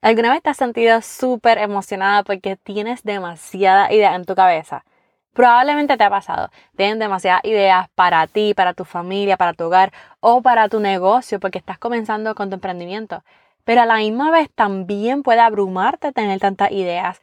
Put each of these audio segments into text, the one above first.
¿Alguna vez te has sentido súper emocionada porque tienes demasiada idea en tu cabeza? Probablemente te ha pasado. Tienes demasiadas ideas para ti, para tu familia, para tu hogar o para tu negocio porque estás comenzando con tu emprendimiento. Pero a la misma vez también puede abrumarte tener tantas ideas.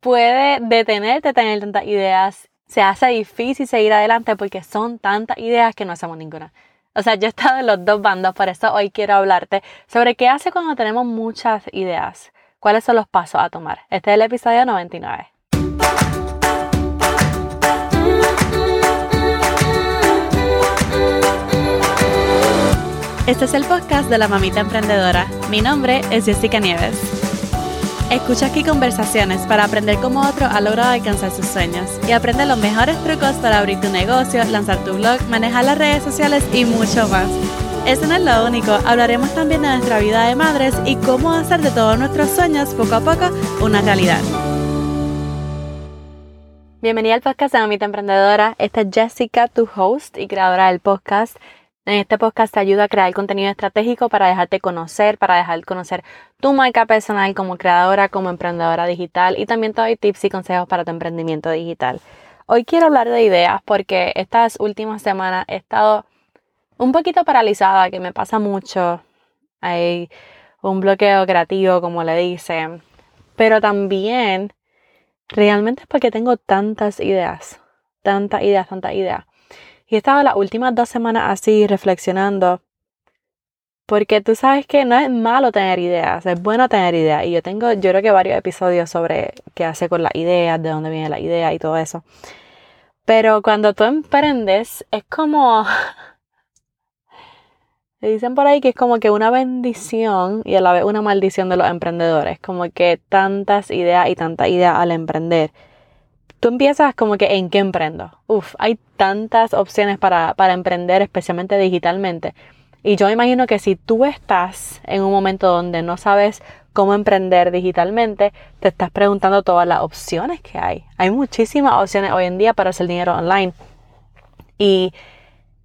Puede detenerte tener tantas ideas. Se hace difícil seguir adelante porque son tantas ideas que no hacemos ninguna. O sea, yo he estado en los dos bandos, por eso hoy quiero hablarte sobre qué hace cuando tenemos muchas ideas. ¿Cuáles son los pasos a tomar? Este es el episodio 99. Este es el podcast de la mamita emprendedora. Mi nombre es Jessica Nieves. Escucha aquí conversaciones para aprender cómo otro ha logrado alcanzar sus sueños y aprende los mejores trucos para abrir tu negocio, lanzar tu blog, manejar las redes sociales y mucho más. Eso no es lo único, hablaremos también de nuestra vida de madres y cómo hacer de todos nuestros sueños poco a poco una realidad. Bienvenida al podcast de Mamita Emprendedora. Esta es Jessica, tu host y creadora del podcast. En este podcast te ayuda a crear contenido estratégico para dejarte conocer, para dejar conocer tu marca personal como creadora, como emprendedora digital y también te doy tips y consejos para tu emprendimiento digital. Hoy quiero hablar de ideas porque estas últimas semanas he estado un poquito paralizada, que me pasa mucho. Hay un bloqueo creativo, como le dicen, pero también realmente es porque tengo tantas ideas, tantas ideas, tantas ideas. Y he estado las últimas dos semanas así reflexionando. Porque tú sabes que no es malo tener ideas, es bueno tener ideas. Y yo tengo, yo creo que varios episodios sobre qué hace con las ideas, de dónde viene la idea y todo eso. Pero cuando tú emprendes, es como. Dicen por ahí que es como que una bendición y a la vez una maldición de los emprendedores. Como que tantas ideas y tantas ideas al emprender tú empiezas como que en qué emprendo. Uf, hay tantas opciones para, para emprender, especialmente digitalmente. Y yo imagino que si tú estás en un momento donde no sabes cómo emprender digitalmente, te estás preguntando todas las opciones que hay. Hay muchísimas opciones hoy en día para hacer dinero online. Y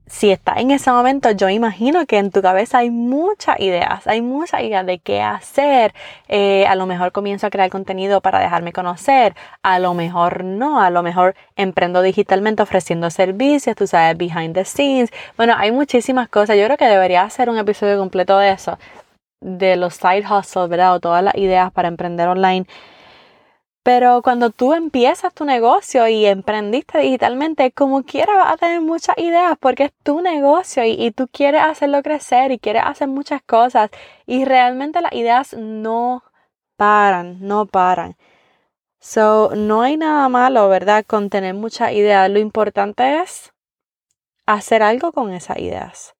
si estás en ese momento, yo imagino que en tu cabeza hay muchas ideas, hay muchas ideas de qué hacer. Eh, a lo mejor comienzo a crear contenido para dejarme conocer, a lo mejor no, a lo mejor emprendo digitalmente ofreciendo servicios, tú sabes, behind the scenes. Bueno, hay muchísimas cosas. Yo creo que debería hacer un episodio completo de eso, de los side hustles, ¿verdad? O todas las ideas para emprender online. Pero cuando tú empiezas tu negocio y emprendiste digitalmente, como quiera vas a tener muchas ideas porque es tu negocio y, tú quieres hacerlo crecer y quieres hacer muchas cosas y realmente las ideas no paran, no paran. So, no hay nada malo, ¿verdad? Con tener muchas ideas. Lo importante es hacer algo con esas ideas.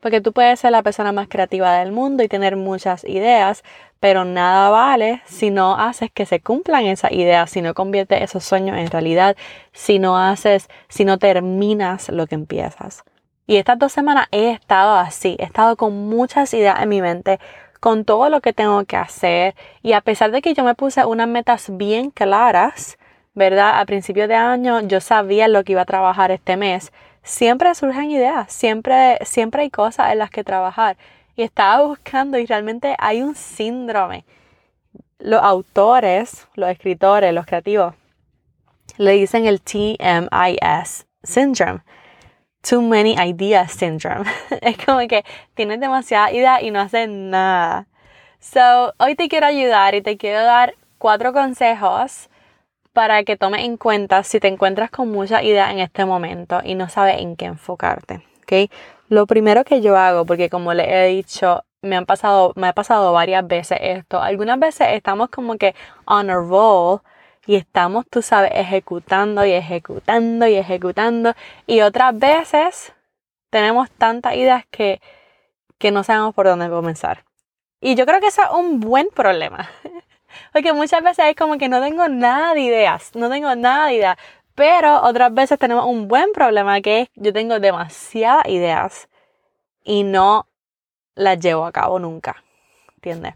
Porque tú puedes ser la persona más creativa del mundo y tener muchas ideas, pero nada vale si no haces que se cumplan esas ideas, si no conviertes esos sueños en realidad, si no haces, si no terminas lo que empiezas. Y estas dos semanas he estado así, he estado con muchas ideas en mi mente, con todo lo que tengo que hacer y a pesar de que yo me puse unas metas bien claras, ¿verdad? A principio de año yo sabía lo que iba a trabajar este mes. Siempre surgen ideas, siempre, siempre hay cosas en las que trabajar y estaba buscando y realmente hay un síndrome. Los autores, los escritores, los creativos, le dicen el TMIS syndrome. Too many ideas syndrome. es como que tienes demasiada idea y no haces nada. So, hoy te quiero ayudar y te quiero dar cuatro consejos para que tomes en cuenta si te encuentras con mucha idea en este momento y no sabes en qué enfocarte. ¿okay? Lo primero que yo hago, porque como le he dicho, me han pasado, me ha pasado varias veces esto. Algunas veces estamos como que on a roll y estamos, tú sabes, ejecutando y ejecutando y ejecutando. Y otras veces tenemos tantas ideas que, que no sabemos por dónde comenzar. Y yo creo que eso es un buen problema. Porque muchas veces es como que no tengo nada de ideas, no tengo nada de ideas. Pero otras veces tenemos un buen problema que es yo tengo demasiadas ideas y no las llevo a cabo nunca. ¿Entiendes?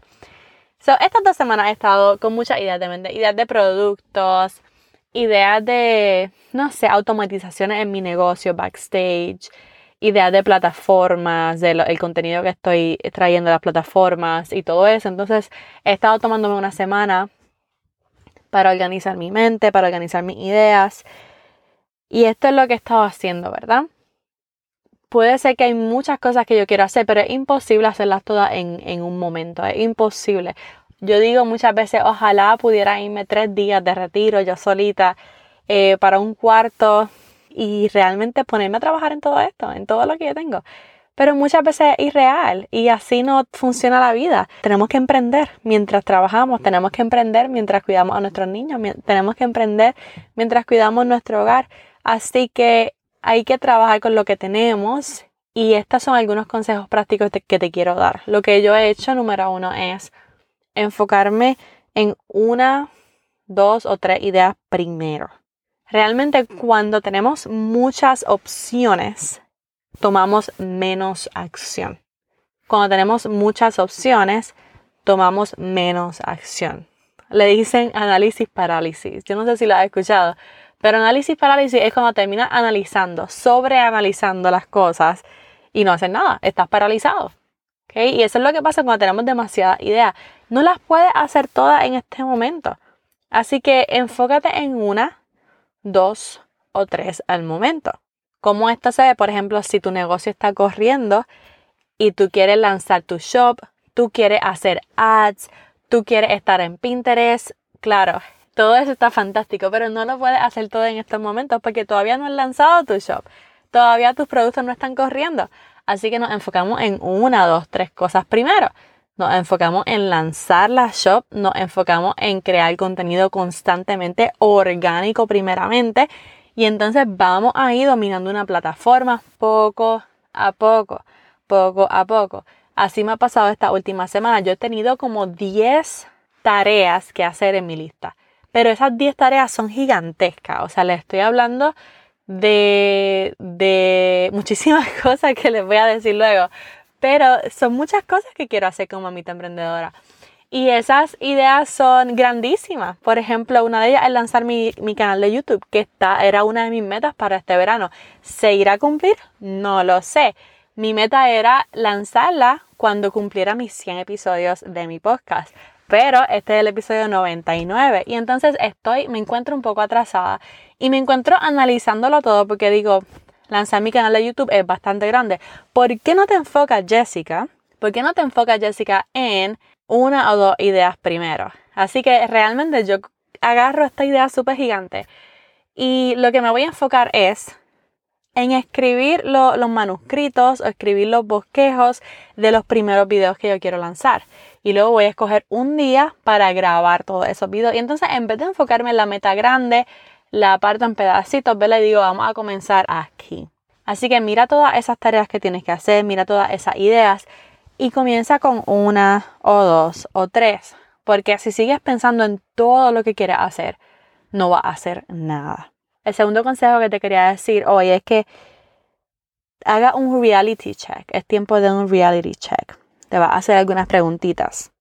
So, estas dos semanas he estado con muchas ideas de mente, ideas de productos, ideas de, no sé, automatizaciones en mi negocio, backstage, ideas de plataformas, del el contenido que estoy trayendo a las plataformas y todo eso. Entonces he estado tomándome una semana para organizar mi mente, para organizar mis ideas. Y esto es lo que he estado haciendo, ¿verdad? Puede ser que hay muchas cosas que yo quiero hacer, pero es imposible hacerlas todas en, en un momento. Es imposible. Yo digo muchas veces, ojalá pudiera irme tres días de retiro yo solita eh, para un cuarto y realmente ponerme a trabajar en todo esto, en todo lo que yo tengo. Pero muchas veces es irreal y así no funciona la vida. Tenemos que emprender mientras trabajamos, tenemos que emprender mientras cuidamos a nuestros niños, tenemos que emprender mientras cuidamos nuestro hogar. Así que hay que trabajar con lo que tenemos y estos son algunos consejos prácticos que te quiero dar. Lo que yo he hecho, número uno, es enfocarme en una, dos o tres ideas primero. Realmente cuando tenemos muchas opciones, tomamos menos acción. Cuando tenemos muchas opciones, tomamos menos acción. Le dicen análisis parálisis. Yo no sé si lo has escuchado, pero análisis parálisis es cuando terminas analizando, sobreanalizando las cosas y no haces nada. Estás paralizado. Y eso es lo que pasa cuando tenemos demasiadas ideas. No las puedes hacer todas en este momento. Así que enfócate en una dos o tres al momento. Como esto se ve, por ejemplo, si tu negocio está corriendo y tú quieres lanzar tu shop, tú quieres hacer ads, tú quieres estar en Pinterest, claro, todo eso está fantástico, pero no lo puedes hacer todo en estos momentos porque todavía no has lanzado tu shop, todavía tus productos no están corriendo. Así que nos enfocamos en una, dos, tres cosas primero. Nos enfocamos en lanzar la shop, nos enfocamos en crear contenido constantemente orgánico primeramente y entonces vamos a ir dominando una plataforma poco a poco, poco a poco. Así me ha pasado esta última semana. Yo he tenido como 10 tareas que hacer en mi lista, pero esas 10 tareas son gigantescas. O sea, les estoy hablando de, de muchísimas cosas que les voy a decir luego, pero son muchas cosas que quiero hacer como mamita emprendedora. Y esas ideas son grandísimas. Por ejemplo, una de ellas es lanzar mi, mi, canal de YouTube, que está, era una de mis metas para este verano. ¿Se irá a cumplir? No lo sé. Mi meta era lanzarla cuando cumpliera mis 100 episodios de mi podcast. Pero este es el episodio 99 y entonces estoy, me encuentro un poco atrasada y me encuentro analizándolo todo porque digo, lanzar mi canal de YouTube es bastante grande. ¿Por qué no te enfocas, Jessica? ¿Por qué no te enfocas, Jessica, en una o dos ideas primero? Así que realmente yo agarro esta idea súper gigante y lo que me voy a enfocar es en escribir los manuscritos o escribir los bosquejos de los primeros videos que yo quiero lanzar. Y luego voy a escoger un día para grabar todos esos videos. Y entonces en vez de enfocarme en la meta grande, la aparto en pedacitos, ¿verdad? Y digo, vamos a comenzar aquí. Así que mira todas esas tareas que tienes que hacer, mira todas esas ideas y comienza con una o dos o tres. Porque si sigues pensando en todo lo que quieres hacer, no vas a hacer nada. El segundo consejo que te quería decir hoy es que haga un reality check. Es tiempo de un reality check. Te va a hacer algunas preguntitas.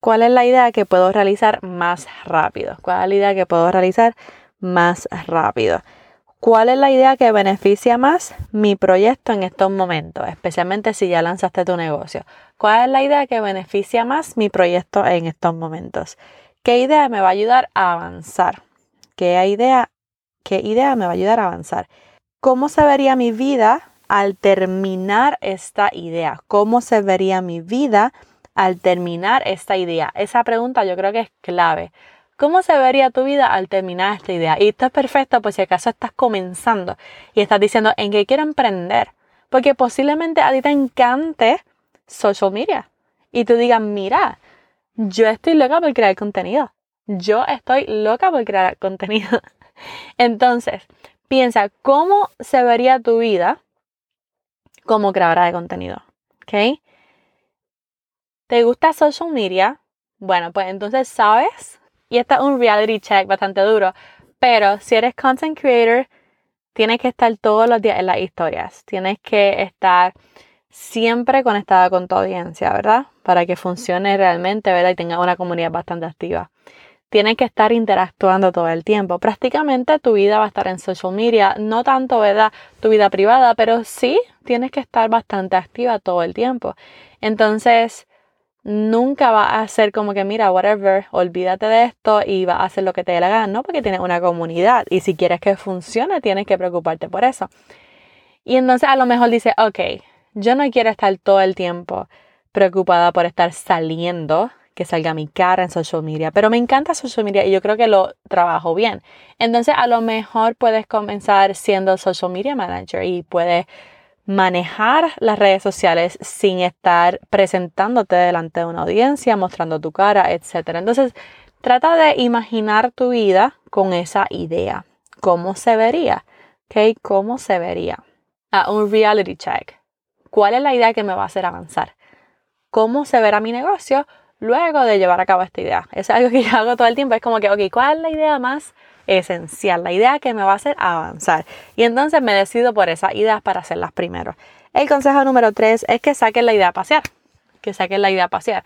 ¿Cuál es la idea que puedo realizar más rápido? ¿Cuál es la idea que puedo realizar más rápido. ¿Cuál es la idea que beneficia más mi proyecto en estos momentos? Especialmente si ya lanzaste tu negocio. ¿Cuál es la idea que beneficia más mi proyecto en estos momentos? ¿Qué idea me va a ayudar a avanzar? ¿Qué idea, qué idea me va a ayudar a avanzar? ¿Cómo se vería mi vida al terminar esta idea? ¿Cómo se vería mi vida al terminar esta idea? Esa pregunta yo creo que es clave ¿Cómo se vería tu vida al terminar esta idea? Y esto es perfecto por si acaso estás comenzando y estás diciendo en qué quiero emprender. Porque posiblemente a ti te encante social media. Y tú digas, mira, yo estoy loca por crear contenido. Yo estoy loca por crear contenido. Entonces, piensa cómo se vería tu vida como creadora de contenido. ¿Ok? ¿Te gusta social media? Bueno, pues entonces sabes y este es un reality check bastante duro. Pero si eres content creator, tienes que estar todos los días en las historias. Tienes que estar siempre conectada con tu audiencia, ¿verdad? Para que funcione realmente, ¿verdad? Y tenga una comunidad bastante activa. tienes que estar interactuando todo el tiempo. Prácticamente tu vida va a estar en social media, no tanto, ¿verdad? Tu vida privada, pero sí tienes que estar bastante activa todo el tiempo. Entonces, nunca va a ser como que, mira, whatever, olvídate de esto y va a hacer lo que te dé la gana, ¿no? Porque tienes una comunidad y si quieres que funcione, tienes que preocuparte por eso. Y entonces a lo mejor dice, ok, yo no quiero estar todo el tiempo preocupada por estar saliendo que salga mi cara en social media, pero me encanta social media y yo creo que lo trabajo bien. Entonces, a lo mejor puedes comenzar siendo social media manager y puedes manejar las redes sociales sin estar presentándote delante de una audiencia, mostrando tu cara, etc. Entonces, trata de imaginar tu vida con esa idea. ¿Cómo se vería? ¿Ok? ¿Cómo se vería? Ah, un reality check. ¿Cuál es la idea que me va a hacer avanzar? ¿Cómo se verá mi negocio? luego de llevar a cabo esta idea. Es algo que yo hago todo el tiempo. Es como que, ok, ¿cuál es la idea más esencial? La idea que me va a hacer avanzar. Y entonces me decido por esas ideas para hacerlas primero. El consejo número tres es que saquen la idea a pasear. Que saquen la idea a pasear.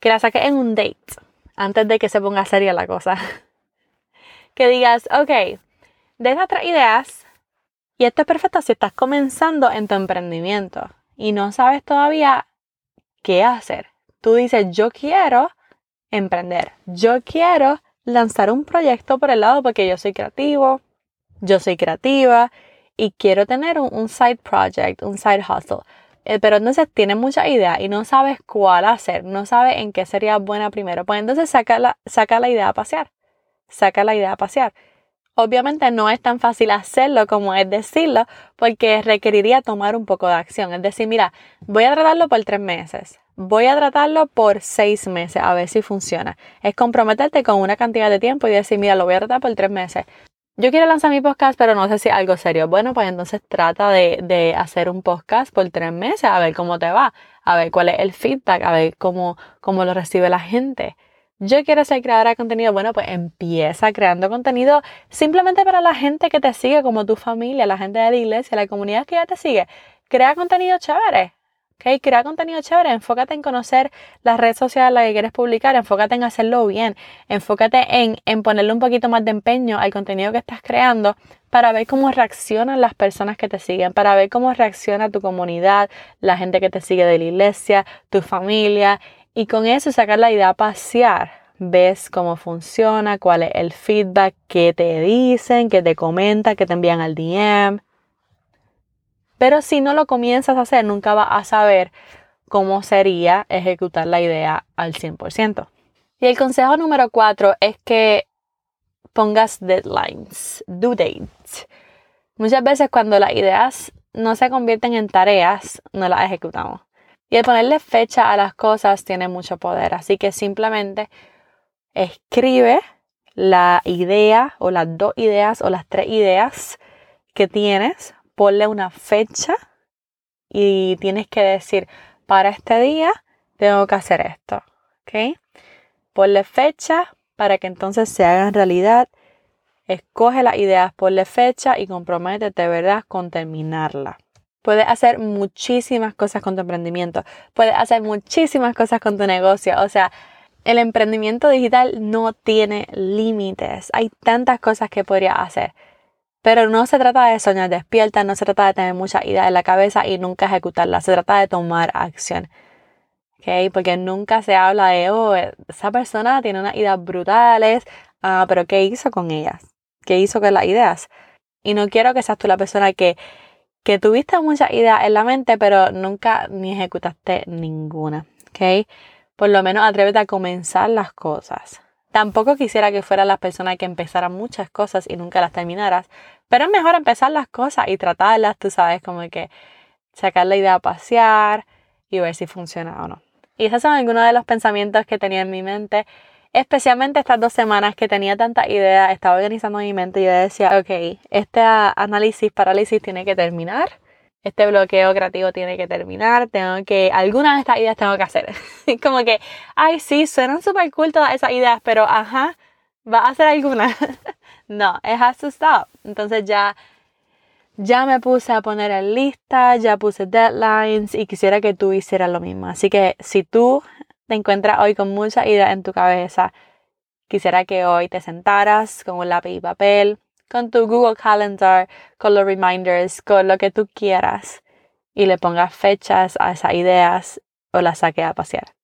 Que la saques en un date. Antes de que se ponga seria la cosa. que digas, ok, de tres ideas, y esto es perfecto si estás comenzando en tu emprendimiento y no sabes todavía qué hacer tú dices, yo quiero emprender, yo quiero lanzar un proyecto por el lado porque yo soy creativo, yo soy creativa y quiero tener un, side project, un side hustle. Eh, pero entonces tienes mucha idea y no sabes cuál hacer, no sabes en qué sería buena primero. Pues entonces saca la, saca la idea a pasear. Saca la idea a pasear. Obviamente no es tan fácil hacerlo como es decirlo, porque requeriría tomar un poco de acción. Es decir, mira, voy a tratarlo por tres meses voy a tratarlo por seis meses a ver si funciona. Es comprometerte con una cantidad de tiempo y decir, mira, lo voy a tratar por tres meses. Yo quiero lanzar mi podcast, pero no sé si algo serio. Bueno, pues entonces trata de, de, hacer un podcast por tres meses, a ver cómo te va, a ver cuál es el feedback, a ver cómo, cómo lo recibe la gente. Yo quiero ser creadora de contenido. Bueno, pues empieza creando contenido simplemente para la gente que te sigue, como tu familia, la gente de la iglesia, la comunidad que ya te sigue. Crea contenido chévere. Okay, crea contenido chévere, enfócate en conocer las redes sociales en las que quieres publicar, enfócate en hacerlo bien, enfócate en, en ponerle un poquito más de empeño al contenido que estás creando para ver cómo reaccionan las personas que te siguen, para ver cómo reacciona tu comunidad, la gente que te sigue de la iglesia, tu familia, y con eso sacar la idea a pasear. Ves cómo funciona, cuál es el feedback, qué te dicen, qué te comentan, qué te envían al DM. Pero si no lo comienzas a hacer, nunca vas a saber cómo sería ejecutar la idea al 100%. Y el consejo número cuatro es que pongas deadlines, due dates. Muchas veces cuando las ideas no se convierten en tareas, no las ejecutamos. Y el ponerle fecha a las cosas tiene mucho poder. Así que simplemente escribe la idea o las dos ideas o las tres ideas que tienes ponle una fecha y tienes que decir, para este día tengo que hacer esto, ¿ok? Ponle fecha para que entonces se haga en realidad. Escoge las ideas, ponle fecha y comprométete, ¿verdad?, con terminarla. Puedes hacer muchísimas cosas con tu emprendimiento. Puedes hacer muchísimas cosas con tu negocio. O sea, el emprendimiento digital no tiene límites. Hay tantas cosas que podrías hacer. Pero no se trata de soñar despierta, no se trata de tener muchas ideas en la cabeza y nunca ejecutarlas, se trata de tomar acción. Porque nunca se habla de, oh, esa persona tiene unas ideas brutales, ah, pero ¿qué hizo con ellas? ¿Qué hizo con las ideas? Y no quiero que seas tú la persona que, que tuviste muchas ideas en la mente, pero nunca ni ejecutaste ninguna. ¿okay? Por lo menos atrévete a comenzar las cosas. Tampoco quisiera que fuera la persona que empezara muchas cosas y nunca las terminaras, pero es mejor empezar las cosas y tratarlas, tú sabes, como que sacar la idea a pasear y ver si funciona o no. Y esos son algunos de los pensamientos que tenía en mi mente, especialmente estas dos semanas que tenía tanta idea, estaba organizando mi mente y yo decía, ok, este análisis, parálisis tiene que terminar, este bloqueo creativo tiene que terminar, tengo que, algunas de estas ideas tengo que hacer. como que, ay, sí, suenan súper cool todas esas ideas, pero ajá, va a hacer algunas. no, it has to stop. Entonces ya, ya me puse a poner en lista, ya puse deadlines y quisiera que tú hicieras lo mismo. Así que si tú te encuentras hoy con mucha idea en tu cabeza Quisiera que hoy te sentaras con un lápiz y papel, con tu Google Calendar, con los reminders, con lo que tú quieras y le pongas fechas a esas ideas o las saques a pasear.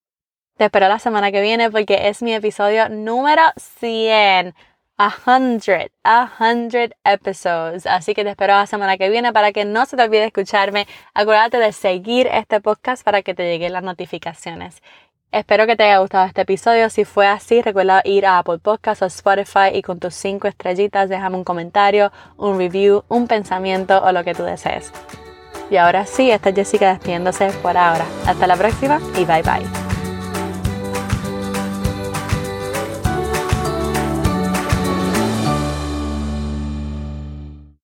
Te espero la semana que viene porque es mi episodio número 100. A hundred, a hundred episodes. Así que te espero la semana que viene para que no se te olvide escucharme. Acuérdate de seguir este podcast para que te lleguen las notificaciones. Espero que te haya gustado este episodio. Si fue así, recuerda ir a Apple Podcasts o Spotify y con tus cinco estrellitas déjame un comentario, un review, un pensamiento o lo que tú desees. Y ahora sí, esta es Jessica despidiéndose por ahora. Hasta la próxima y bye bye.